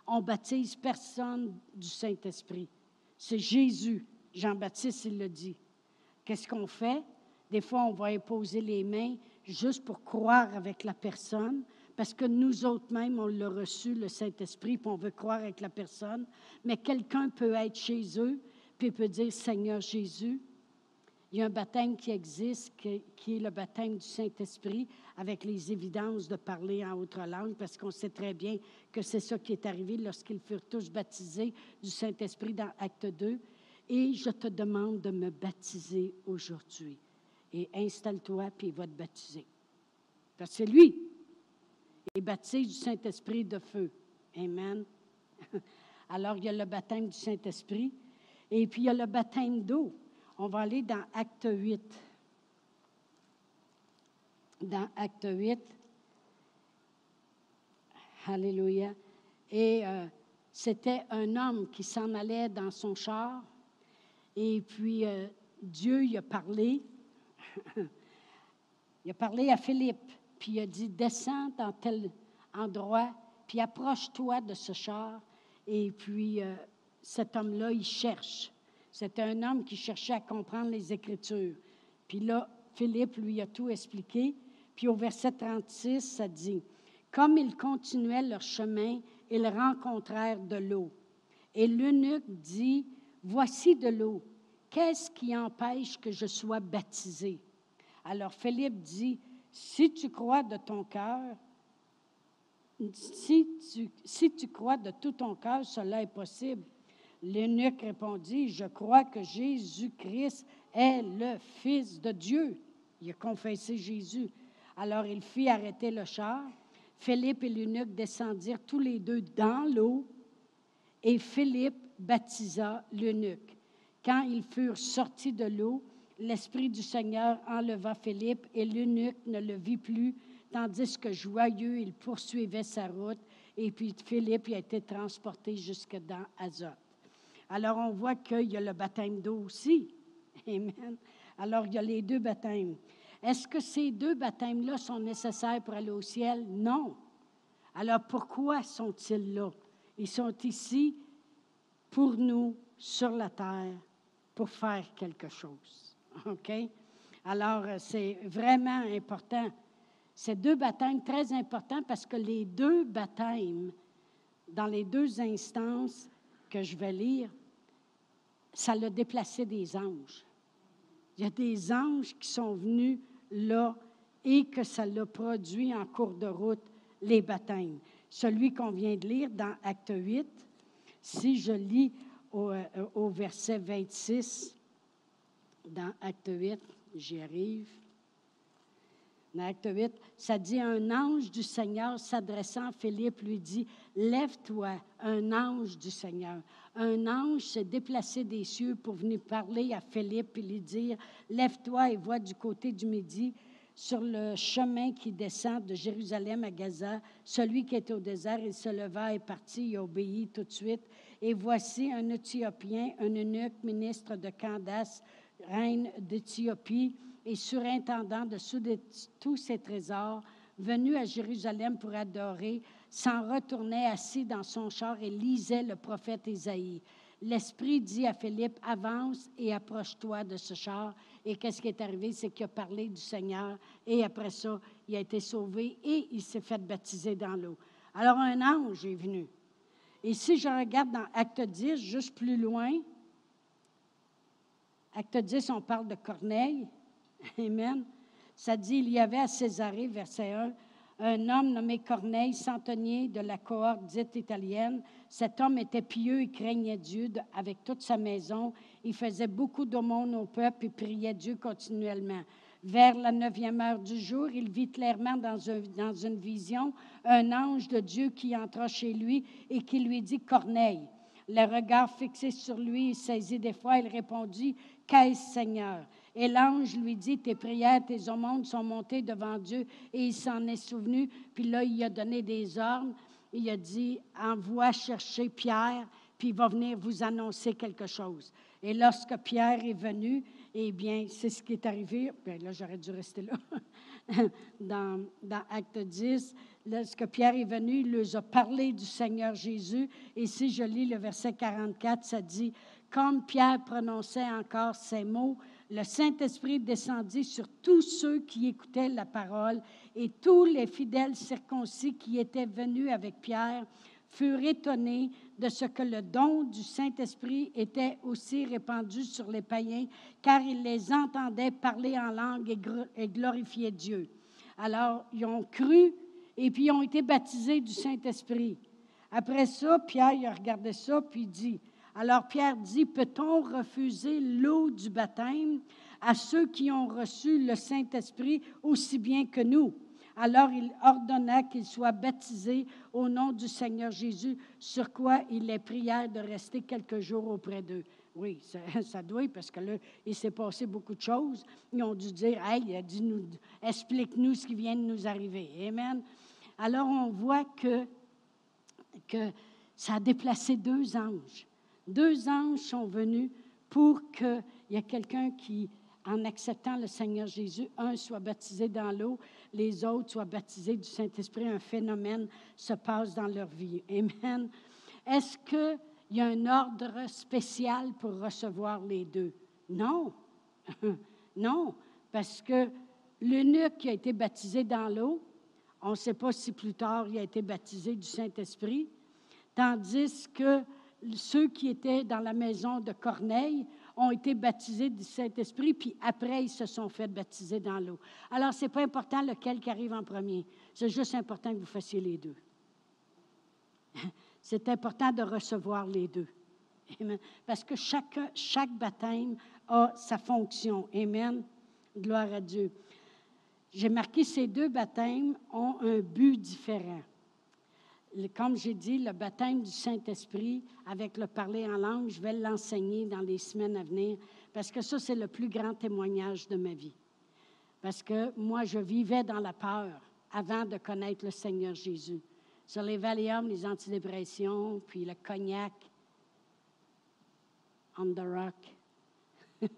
On baptise personne du Saint-Esprit. C'est Jésus. Jean-Baptiste, il le dit. Qu'est-ce qu'on fait? Des fois, on va imposer les mains juste pour croire avec la personne, parce que nous autres mêmes, on l'a reçu, le Saint-Esprit, puis on veut croire avec la personne. Mais quelqu'un peut être chez eux, puis peut dire, Seigneur Jésus, il y a un baptême qui existe, qui, est le baptême du Saint-Esprit, avec les évidences de parler en autre langue, parce qu'on sait très bien que c'est ça qui est arrivé lorsqu'ils furent tous baptisés du Saint-Esprit dans Acte 2 et je te demande de me baptiser aujourd'hui. Et installe-toi, puis il va te baptiser. Parce que c'est lui. Il baptise du Saint-Esprit de feu. Amen. Alors, il y a le baptême du Saint-Esprit. Et puis, il y a le baptême d'eau. On va aller dans Acte 8. Dans Acte 8. Alléluia. Et euh, c'était un homme qui s'en allait dans son char et puis, euh, Dieu, il a parlé. il a parlé à Philippe, puis il a dit, descends dans tel endroit, puis approche-toi de ce char. Et puis, euh, cet homme-là, il cherche. C'était un homme qui cherchait à comprendre les Écritures. Puis là, Philippe lui a tout expliqué. Puis au verset 36, ça dit, Comme ils continuaient leur chemin, ils rencontrèrent de l'eau. Et l'eunuque dit, Voici de l'eau. Qu'est-ce qui empêche que je sois baptisé? Alors Philippe dit, si tu crois de ton cœur, si tu, si tu crois de tout ton cœur, cela est possible. L'eunuque répondit, je crois que Jésus-Christ est le Fils de Dieu. Il a confessé Jésus. Alors il fit arrêter le char. Philippe et l'eunuque descendirent tous les deux dans l'eau et Philippe baptisa l'eunuque. Quand ils furent sortis de l'eau, l'Esprit du Seigneur enleva Philippe et l'eunuque ne le vit plus, tandis que joyeux, il poursuivait sa route. Et puis Philippe a été transporté jusque dans Azote. Alors on voit qu'il y a le baptême d'eau aussi. Amen. Alors il y a les deux baptêmes. Est-ce que ces deux baptêmes-là sont nécessaires pour aller au ciel? Non. Alors pourquoi sont-ils là? Ils sont ici pour nous sur la terre pour faire quelque chose. OK? Alors, euh, c'est vraiment important. Ces deux baptêmes, très importants parce que les deux baptêmes, dans les deux instances que je vais lire, ça l'a déplacé des anges. Il y a des anges qui sont venus là et que ça l'a produit en cours de route, les baptêmes. Celui qu'on vient de lire dans Acte 8, si je lis euh, au, verset 26 dans Acte 8. J'y arrive. Dans Acte 8, ça dit Un ange du Seigneur s'adressant à Philippe lui dit Lève-toi, un ange du Seigneur. Un ange s'est déplacé des cieux pour venir parler à Philippe et lui dire Lève-toi et vois du côté du midi sur le chemin qui descend de Jérusalem à Gaza, celui qui était au désert, il se leva et partit et obéit tout de suite. Et voici un Éthiopien, un eunuque, ministre de Candace, reine d'Éthiopie et surintendant de tous ses trésors, venu à Jérusalem pour adorer, s'en retournait assis dans son char et lisait le prophète Isaïe. L'Esprit dit à Philippe, avance et approche-toi de ce char. Et qu'est-ce qui est arrivé? C'est qu'il a parlé du Seigneur et après ça, il a été sauvé et il s'est fait baptiser dans l'eau. Alors un ange est venu. Et si je regarde dans Acte 10, juste plus loin, Acte 10, on parle de Corneille. Amen. Ça dit, il y avait à Césarée, verset 1, un homme nommé Corneille, centenier de la cohorte dite italienne. Cet homme était pieux et craignait Dieu avec toute sa maison. Il faisait beaucoup d'aumônes au peuple et priait Dieu continuellement. Vers la neuvième heure du jour, il vit clairement dans, une vision un ange de Dieu qui entra chez lui et qui lui dit Corneille. Le regard fixé sur lui, saisi des fois, il répondit Qu'est-ce, Seigneur? Et l'ange lui dit Tes prières, tes aumônes sont montées devant Dieu, et il s'en est souvenu. Puis là, il a donné des ordres. Il a dit Envoie chercher Pierre, puis il va venir vous annoncer quelque chose. Et lorsque Pierre est venu, eh bien, c'est ce qui est arrivé. Bien, là, j'aurais dû rester là. dans, dans Acte 10, lorsque Pierre est venu, il leur a parlé du Seigneur Jésus. Et si je lis le verset 44, ça dit Comme Pierre prononçait encore ces mots, le Saint-Esprit descendit sur tous ceux qui écoutaient la parole et tous les fidèles circoncis qui étaient venus avec Pierre furent étonnés de ce que le don du Saint-Esprit était aussi répandu sur les païens, car ils les entendaient parler en langue et glorifier Dieu. Alors, ils ont cru et puis ils ont été baptisés du Saint-Esprit. Après ça, Pierre il a regardé ça, puis il dit, alors Pierre dit, peut-on refuser l'eau du baptême à ceux qui ont reçu le Saint-Esprit aussi bien que nous? Alors il ordonna qu'ils soient baptisés au nom du Seigneur Jésus, sur quoi il les pria de rester quelques jours auprès d'eux. Oui, ça, doit, parce que là, il s'est passé beaucoup de choses. Ils ont dû dire, hey, dis-nous, explique-nous ce qui vient de nous arriver. Amen. Alors on voit que ça a déplacé deux anges. Deux anges sont venus pour qu'il y ait quelqu'un qui en acceptant le Seigneur Jésus, un soit baptisé dans l'eau, les autres soient baptisés du Saint-Esprit, un phénomène se passe dans leur vie. Amen. Est-ce qu'il y a un ordre spécial pour recevoir les deux? Non. non, parce que l'eunuque qui a été baptisé dans l'eau, on ne sait pas si plus tard il a été baptisé du Saint-Esprit, tandis que ceux qui étaient dans la maison de Corneille ont été baptisés du Saint-Esprit, puis après, ils se sont fait baptiser dans l'eau. Alors, ce n'est pas important lequel qui arrive en premier. C'est juste important que vous fassiez les deux. C'est important de recevoir les deux. Parce que chaque, chaque baptême a sa fonction. Amen. Gloire à Dieu. J'ai marqué ces deux baptêmes ont un but différent comme j'ai dit, le baptême du Saint-Esprit avec le parler en langue, je vais l'enseigner dans les semaines à venir parce que ça, c'est le plus grand témoignage de ma vie. Parce que moi, je vivais dans la peur avant de connaître le Seigneur Jésus. Sur les Valium, les antidépressions, puis le cognac, on the rock.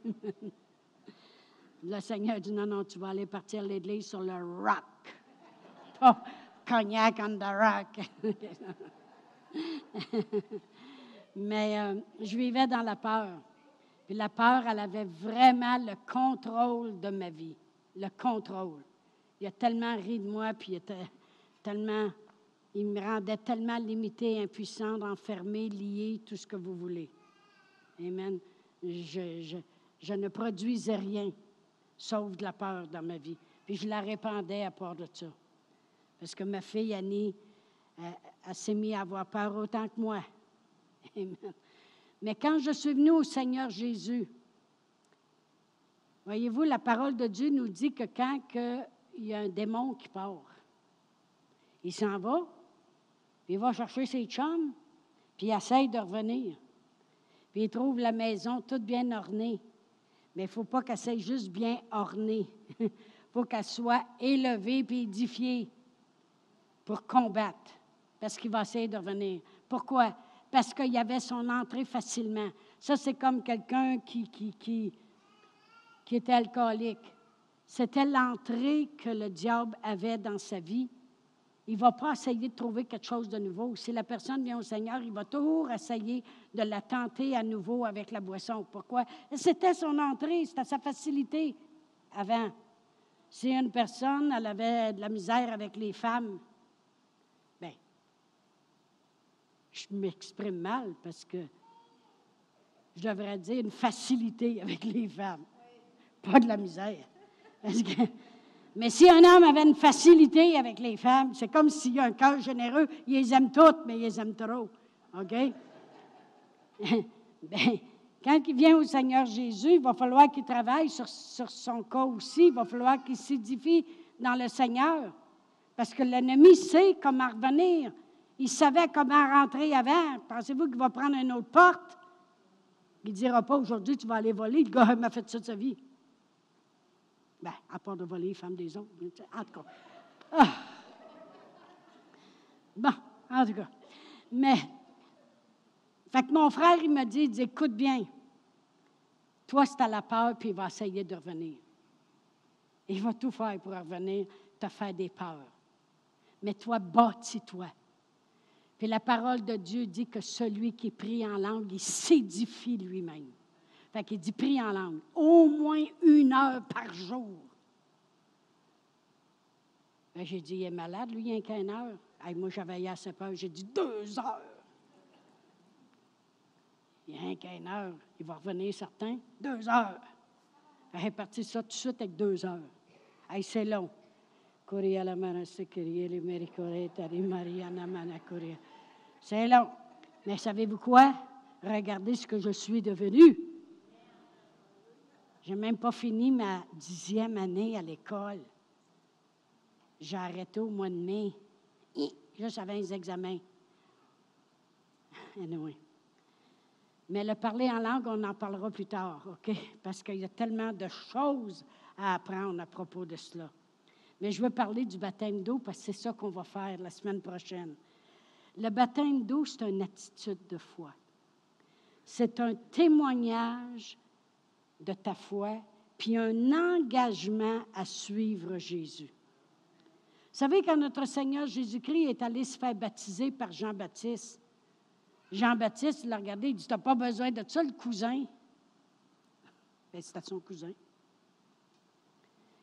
le Seigneur dit non, non, tu vas aller partir l'église sur le rock. Cognac on the rock. Mais euh, je vivais dans la peur. Puis la peur, elle avait vraiment le contrôle de ma vie. Le contrôle. Il a tellement ri de moi, puis il était tellement. Il me rendait tellement limité, impuissante, enfermée, liée, tout ce que vous voulez. Amen. Je, je, je, ne produisais rien, sauf de la peur dans ma vie. Puis je la répandais à part de ça. Parce que ma fille Annie, elle, s'est mise à avoir peur autant que moi. Mais quand je suis venue au Seigneur Jésus, voyez-vous, la parole de Dieu nous dit que quand il y a un démon qui part, il s'en va, puis il va chercher ses chums, puis il essaye de revenir. Puis il trouve la maison toute bien ornée. Mais il ne faut pas qu'elle soit juste bien ornée. Il faut qu'elle soit élevée puis édifiée pour combattre, parce qu'il va essayer de revenir. Pourquoi? Parce qu'il y avait son entrée facilement. Ça, c'est comme quelqu'un qui, qui, qui, qui était alcoolique. C'était l'entrée que le diable avait dans sa vie. Il ne va pas essayer de trouver quelque chose de nouveau. Si la personne vient au Seigneur, il va toujours essayer de la tenter à nouveau avec la boisson. Pourquoi? C'était son entrée, c'était sa facilité avant. Si une personne, elle avait de la misère avec les femmes, bien, je m'exprime mal parce que je devrais dire une facilité avec les femmes, pas de la misère. mais si un homme avait une facilité avec les femmes, c'est comme s'il a un cœur généreux, il les aime toutes, mais il les aime trop. OK? Bien, quand il vient au Seigneur Jésus, il va falloir qu'il travaille sur, sur son cas aussi. Il va falloir qu'il s'édifie dans le Seigneur. Parce que l'ennemi sait comment revenir. Il savait comment rentrer avant. Pensez-vous qu'il va prendre une autre porte? Il ne dira pas aujourd'hui, tu vas aller voler. Le gars m'a fait ça de sa vie. Bien, à part de voler les femmes des autres. En tout cas. Ah. Bon, en tout cas. Mais, fait que mon frère, il m'a dit, il écoute bien. Toi, c'est à la peur, puis il va essayer de revenir. Il va tout faire pour revenir, te faire des peurs. Mais toi, bâtis-toi. Puis la parole de Dieu dit que celui qui prie en langue, il s'édifie lui-même. Fait qu'il dit prie en langue, au moins une heure par jour. Ben, j'ai dit, il est malade, lui, il a qu'une heure. moi, j'avais assez peur. J'ai dit deux heures. Il y a qu'une heure. Il va revenir certain. Deux heures. Il est parti ça tout de suite avec deux heures. C'est long. C'est long. Mais savez-vous quoi? Regardez ce que je suis devenu. Je n'ai même pas fini ma dixième année à l'école. J'ai arrêté au mois de mai. Juste avant les examens. Mais le parler en langue, on en parlera plus tard, OK? Parce qu'il y a tellement de choses à apprendre à propos de cela. Mais je veux parler du baptême d'eau parce que c'est ça qu'on va faire la semaine prochaine. Le baptême d'eau, c'est une attitude de foi. C'est un témoignage de ta foi, puis un engagement à suivre Jésus. Vous savez, quand notre Seigneur Jésus-Christ est allé se faire baptiser par Jean-Baptiste, Jean-Baptiste, l'a regardé, il dit Tu n'as pas besoin de ça, le cousin. Ben, c'était son cousin.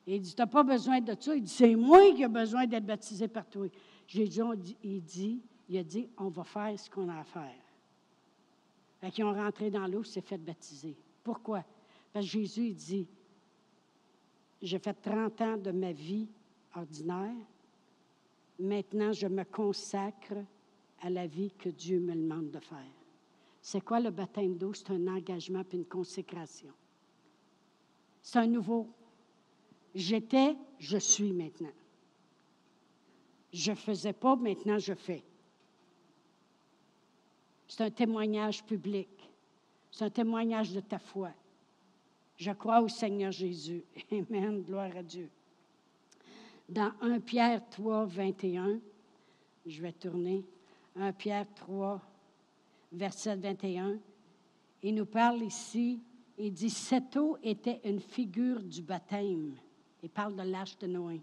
Il dit Tu n'as pas besoin de ça. Il dit C'est moi qui ai besoin d'être baptisé par toi. Jésus, il dit, il a dit On va faire ce qu'on a à faire. Fait qu'ils ont rentré dans l'eau, s'est fait baptiser. Pourquoi? Parce que Jésus, il dit J'ai fait 30 ans de ma vie ordinaire. Maintenant, je me consacre à la vie que Dieu me demande de faire. C'est quoi le baptême d'eau? C'est un engagement puis une consécration. C'est un nouveau. J'étais, je suis maintenant. Je ne faisais pas, maintenant je fais. C'est un témoignage public. C'est un témoignage de ta foi. Je crois au Seigneur Jésus. Amen. Gloire à Dieu. Dans 1 Pierre 3, 21, je vais tourner. 1 Pierre 3, verset 21. Il nous parle ici, il dit, cette eau était une figure du baptême. Il parle de l'âge de Noé.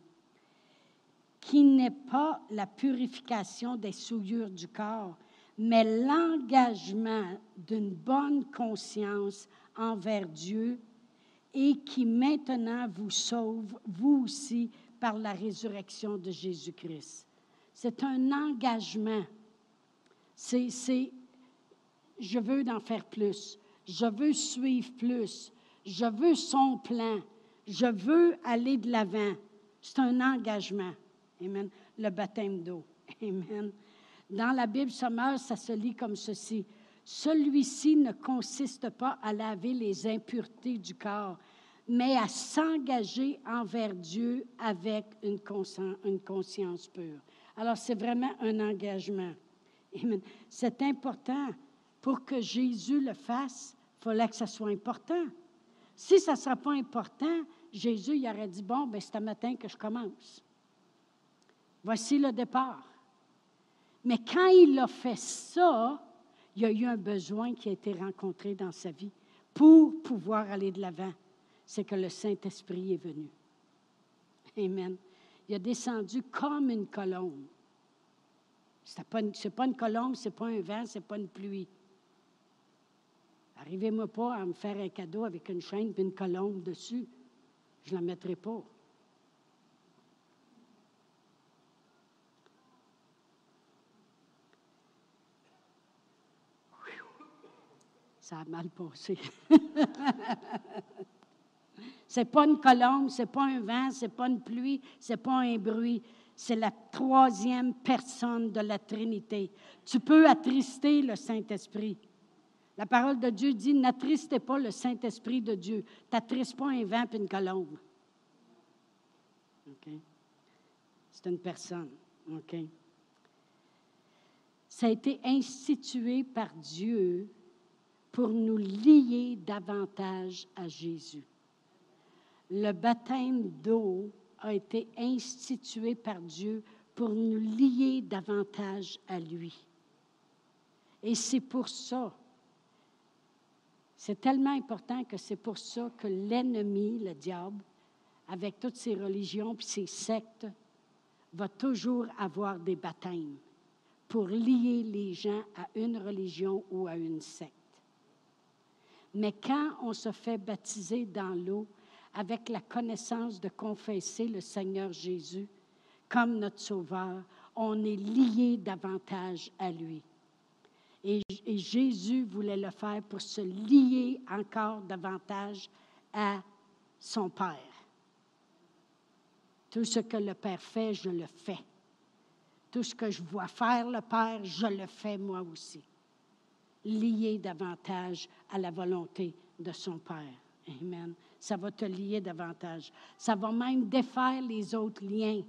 Qui n'est pas la purification des souillures du corps, mais l'engagement d'une bonne conscience envers Dieu et qui maintenant vous sauve, vous aussi, par la résurrection de Jésus-Christ. C'est un engagement c'est, je veux en faire plus, je veux suivre plus, je veux son plan, je veux aller de l'avant. C'est un engagement. Amen. Le baptême d'eau. Amen. Dans la Bible sommaire, ça se lit comme ceci. Celui-ci ne consiste pas à laver les impuretés du corps, mais à s'engager envers Dieu avec une conscience pure. Alors, c'est vraiment un engagement. C'est important. Pour que Jésus le fasse, il fallait que ça soit important. Si ça ne sera pas important, Jésus il aurait dit, bon, ben, c'est un matin que je commence. Voici le départ. Mais quand il a fait ça, il y a eu un besoin qui a été rencontré dans sa vie pour pouvoir aller de l'avant. C'est que le Saint-Esprit est venu. Amen. Il a descendu comme une colombe. Ce n'est pas, pas, une colombe, ce n'est pas un vent, ce n'est pas une pluie. Arrivez-moi pas à me faire un cadeau avec une chaîne et une colombe dessus. Je ne la mettrai pas. Ça a mal passé. c'est pas une colombe, c'est pas un vent, c'est pas une pluie, c'est pas un bruit. C'est la troisième personne de la Trinité. Tu peux attrister le Saint-Esprit. La parole de Dieu dit N'attristez pas le Saint-Esprit de Dieu. T'attristes pas un vent et une colombe. OK? C'est une personne. Ça a été institué par Dieu pour nous lier davantage à Jésus. Le baptême d'eau a été institué par Dieu pour nous lier davantage à lui. Et c'est pour ça c'est tellement important que c'est pour ça que l'ennemi, le diable, avec toutes ses religions et ses sectes, va toujours avoir des baptêmes pour lier les gens à une religion ou à une secte. Mais quand on se fait baptiser dans l'eau avec la connaissance de confesser le Seigneur Jésus comme notre Sauveur, on est lié davantage à lui. Et, Jésus voulait le faire pour se lier encore davantage à son Père. Tout ce que le Père fait, je le fais. Tout ce que je vois faire le Père, je le fais moi aussi. Lié davantage à la volonté de son Père. Amen. Ça va te lier davantage. Ça va même défaire les autres liens.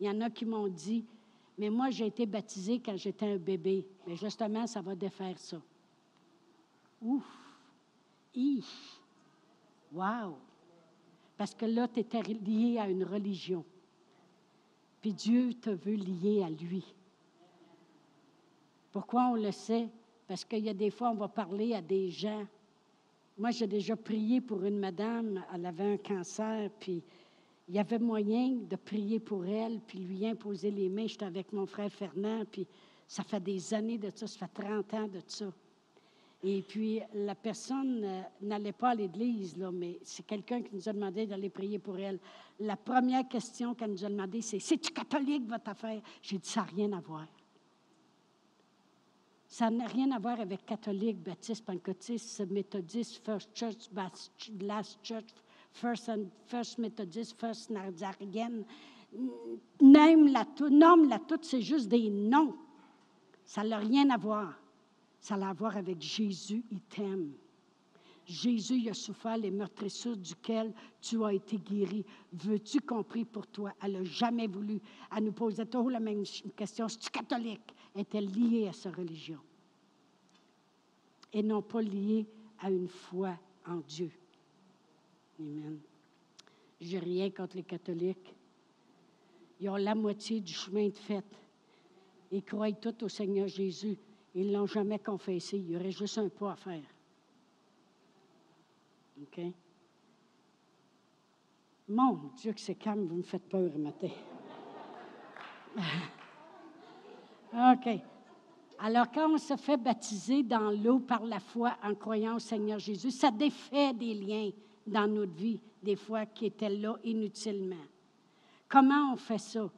Il y en a qui m'ont dit, mais moi, j'ai été baptisé quand j'étais un bébé. Mais justement, ça va défaire ça. Ouf! Hi! Wow! Parce que là, tu étais lié à une religion. Puis Dieu te veut lier à lui. Pourquoi on le sait? Parce qu'il y a des fois, on va parler à des gens. Moi, j'ai déjà prié pour une madame, elle avait un cancer, puis il y avait moyen de prier pour elle, puis lui imposer les mains. J'étais avec mon frère Fernand, puis ça fait des années de ça, ça fait 30 ans de ça. Et puis, la personne euh, n'allait pas à l'église, là, mais c'est quelqu'un qui nous a demandé d'aller prier pour elle. La première question qu'elle nous a demandé, c'est C'est-tu catholique votre affaire? J'ai dit Ça n'a rien à voir. Ça n'a rien à voir avec catholique, baptiste, pentecôtiste, méthodiste, First Church, Last Church, First, and, First Methodist, First Nazarienne. Nomme la toute, c'est juste des noms. Ça n'a rien à voir. Ça a à voir avec Jésus, il t'aime. Jésus il a souffert les meurtrissures duquel tu as été guéri. Veux-tu compris pour toi? Elle n'a jamais voulu. Elle nous posait toujours la même question. Es-tu catholique? Est-elle liée à sa religion? Et non pas liée à une foi en Dieu. Amen. J'ai rien contre les catholiques. Ils ont la moitié du chemin de fait. Ils croient tout au Seigneur Jésus. Ils ne l'ont jamais confessé. Il y aurait juste un pas à faire. OK? Mon Dieu, que c'est calme, vous me faites peur le matin. OK. Alors, quand on se fait baptiser dans l'eau par la foi en croyant au Seigneur Jésus, ça défait des liens dans notre vie, des fois qui étaient là inutilement. Comment on fait ça?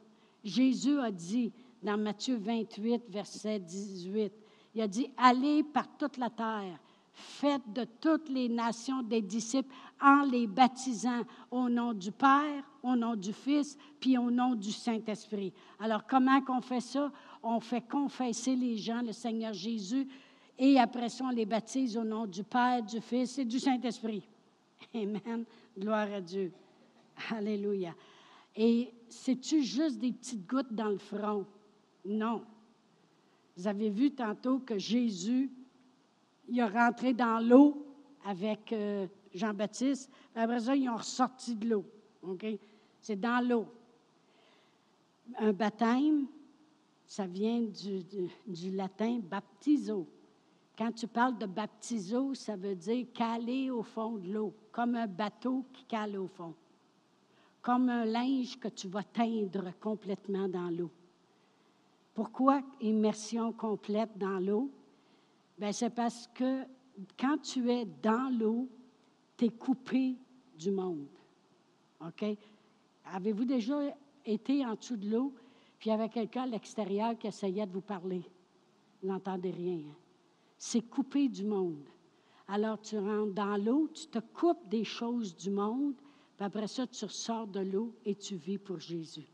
Jésus a dit dans Matthieu 28, verset 18, il a dit, allez par toute la terre, faites de toutes les nations des disciples en les baptisant au nom du Père, au nom du Fils, puis au nom du Saint-Esprit. Alors, comment qu'on fait ça? On fait confesser les gens, le Seigneur Jésus, et après ça, on les baptise au nom du Père, du Fils et du Saint-Esprit. Amen. Gloire à Dieu. Alléluia. Et c'est-tu juste des petites gouttes dans le front? Non. Vous avez vu tantôt que Jésus, il a rentré dans l'eau avec euh, Jean-Baptiste. Après ça, ils ont ressorti de l'eau. C'est dans l'eau. Un baptême, ça vient du, du latin baptizo. Quand tu parles de baptizo, ça veut dire caler au fond de l'eau, comme un bateau qui cale au fond. comme un linge que tu vas teindre complètement dans l'eau. Pourquoi immersion complète dans l'eau? Bien, c'est parce que quand tu es dans l'eau, tu es coupé du monde. OK? Avez-vous déjà été en dessous de l'eau, puis il y avait quelqu'un à l'extérieur qui essayait de vous parler? Vous n'entendez rien. Hein? C'est coupé du monde. Alors, tu rentres dans l'eau, tu te coupes des choses du monde, puis après ça, tu ressors de l'eau et tu vis pour Jésus.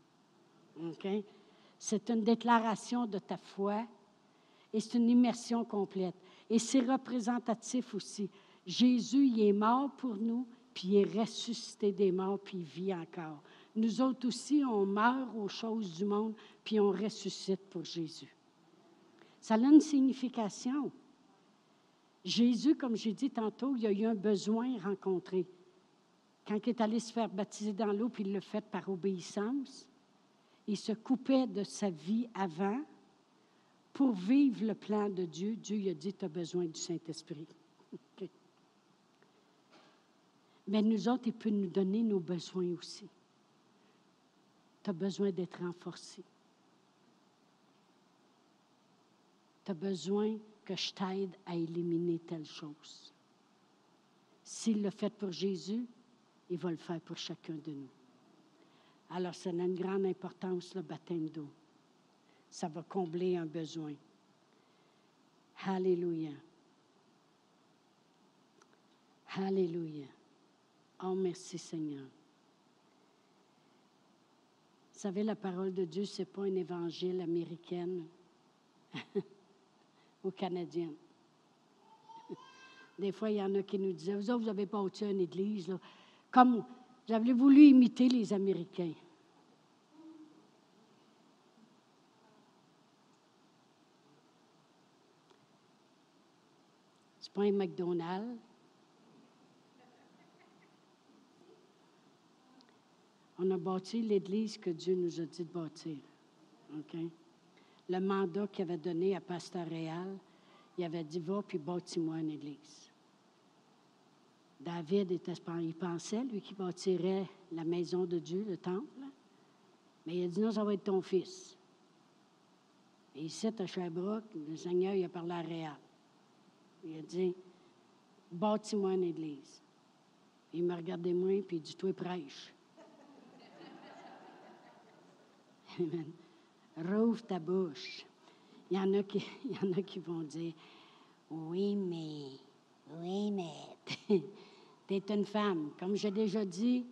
C'est une déclaration de ta foi et c'est une immersion complète. Et c'est représentatif aussi. Jésus, il est mort pour nous, puis il est ressuscité des morts, puis il vit encore. Nous autres aussi, on meurt aux choses du monde, puis on ressuscite pour Jésus. Ça a une signification. Jésus, comme j'ai dit tantôt, il a eu un besoin rencontré. Quand il est allé se faire baptiser dans l'eau, puis il l'a fait par obéissance, il se coupait de sa vie avant pour vivre le plan de Dieu. Dieu lui a dit, tu as besoin du Saint-Esprit. Mais nous autres, il peut nous donner nos besoins aussi. Tu as besoin d'être renforcé. Tu as besoin que je t'aide à éliminer telle chose. S'il le fait pour Jésus, il va le faire pour chacun de nous. Alors, ça a une grande importance, le baptême d'eau. Ça va combler un besoin. Alléluia. Alléluia. Oh, merci Seigneur. Vous savez, la parole de Dieu, ce n'est pas un évangile américaine ou canadienne. Des fois, il y en a qui nous disaient, vous vous n'avez pas au une église. Là. Comme j'avais voulu imiter les Américains. C'est pas un McDonald's. On a bâti l'Église que Dieu nous a dit de bâtir. OK? Le mandat qu'il avait donné à Pasteur Réal, il avait dit Va puis bâtis-moi une Église. David était, pensait, lui, qu'il bâtirait la maison de Dieu, le temple. Mais il a dit Non, ça va être ton fils. Et ici, à Sherbrooke, le Seigneur il a parlé à Réal. Il a dit Bâtis-moi une Église. Il m'a regardé moi, puis il dit Toi, prêche. Amen. Rouvre ta bouche. Il y, en a qui, y en a qui vont dire Oui, mais, oui, mais, tu es une femme. Comme j'ai déjà dit,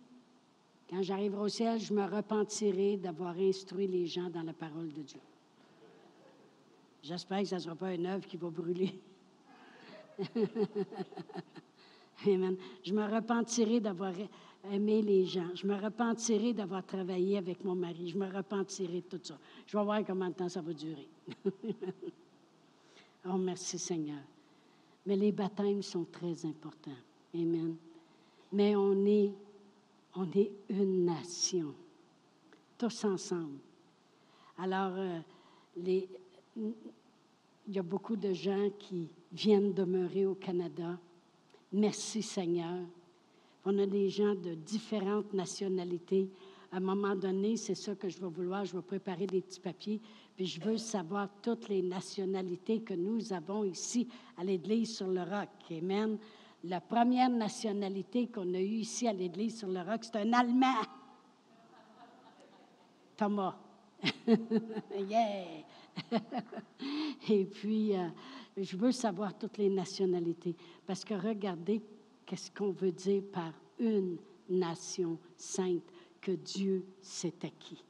quand j'arriverai au ciel, je me repentirai d'avoir instruit les gens dans la parole de Dieu. J'espère que ce ne sera pas une œuvre qui va brûler. Amen. Je me repentirai d'avoir aimer les gens. Je me repentirai d'avoir travaillé avec mon mari. Je me repentirai de tout ça. Je vais voir combien de temps ça va durer. oh, merci Seigneur. Mais les baptêmes sont très importants. Amen. Mais on est, on est une nation, tous ensemble. Alors, euh, il y a beaucoup de gens qui viennent demeurer au Canada. Merci Seigneur. On a des gens de différentes nationalités. À un moment donné, c'est ça que je vais vouloir. Je vais préparer des petits papiers, puis je veux savoir toutes les nationalités que nous avons ici à l'Église sur le Roc. Amen. La première nationalité qu'on a eue ici à l'Église sur le Roc, c'est un Allemand. Thomas. yeah! Et puis, euh, je veux savoir toutes les nationalités. Parce que regardez qu'est-ce qu'on veut dire par une nation sainte que Dieu s'est acquis.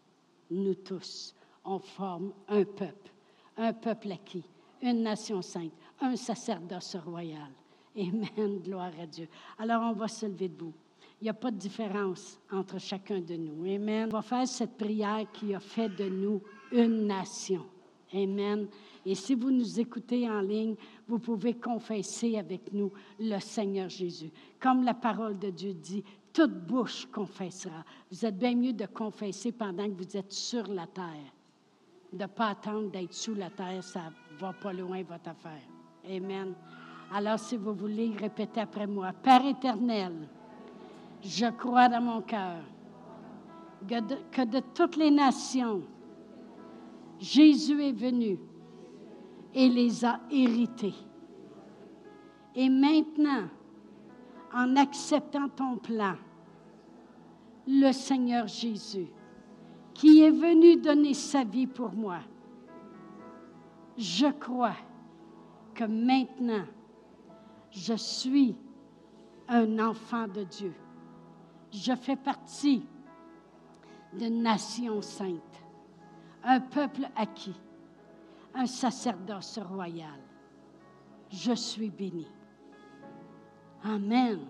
Nous tous, on forme un peuple, un peuple acquis, une nation sainte, un sacerdoce royal. Amen, gloire à Dieu. Alors on va se lever debout. Il n'y a pas de différence entre chacun de nous. Amen. On va faire cette prière qui a fait de nous une nation. Amen. Et si vous nous écoutez en ligne, vous pouvez confesser avec nous le Seigneur Jésus. Comme la parole de Dieu dit, toute bouche confessera. Vous êtes bien mieux de confesser pendant que vous êtes sur la terre. De ne pas attendre d'être sous la terre, ça ne va pas loin votre affaire. Amen. Alors, si vous voulez, répétez après moi. Père éternel, je crois dans mon cœur que de, que de toutes les nations, Jésus est venu et les a hérités. Et maintenant, en acceptant ton plan, le Seigneur Jésus, qui est venu donner sa vie pour moi, je crois que maintenant, je suis un enfant de Dieu. Je fais partie d'une nation sainte, un peuple acquis, un sacerdoce royal. Je suis béni. Amen.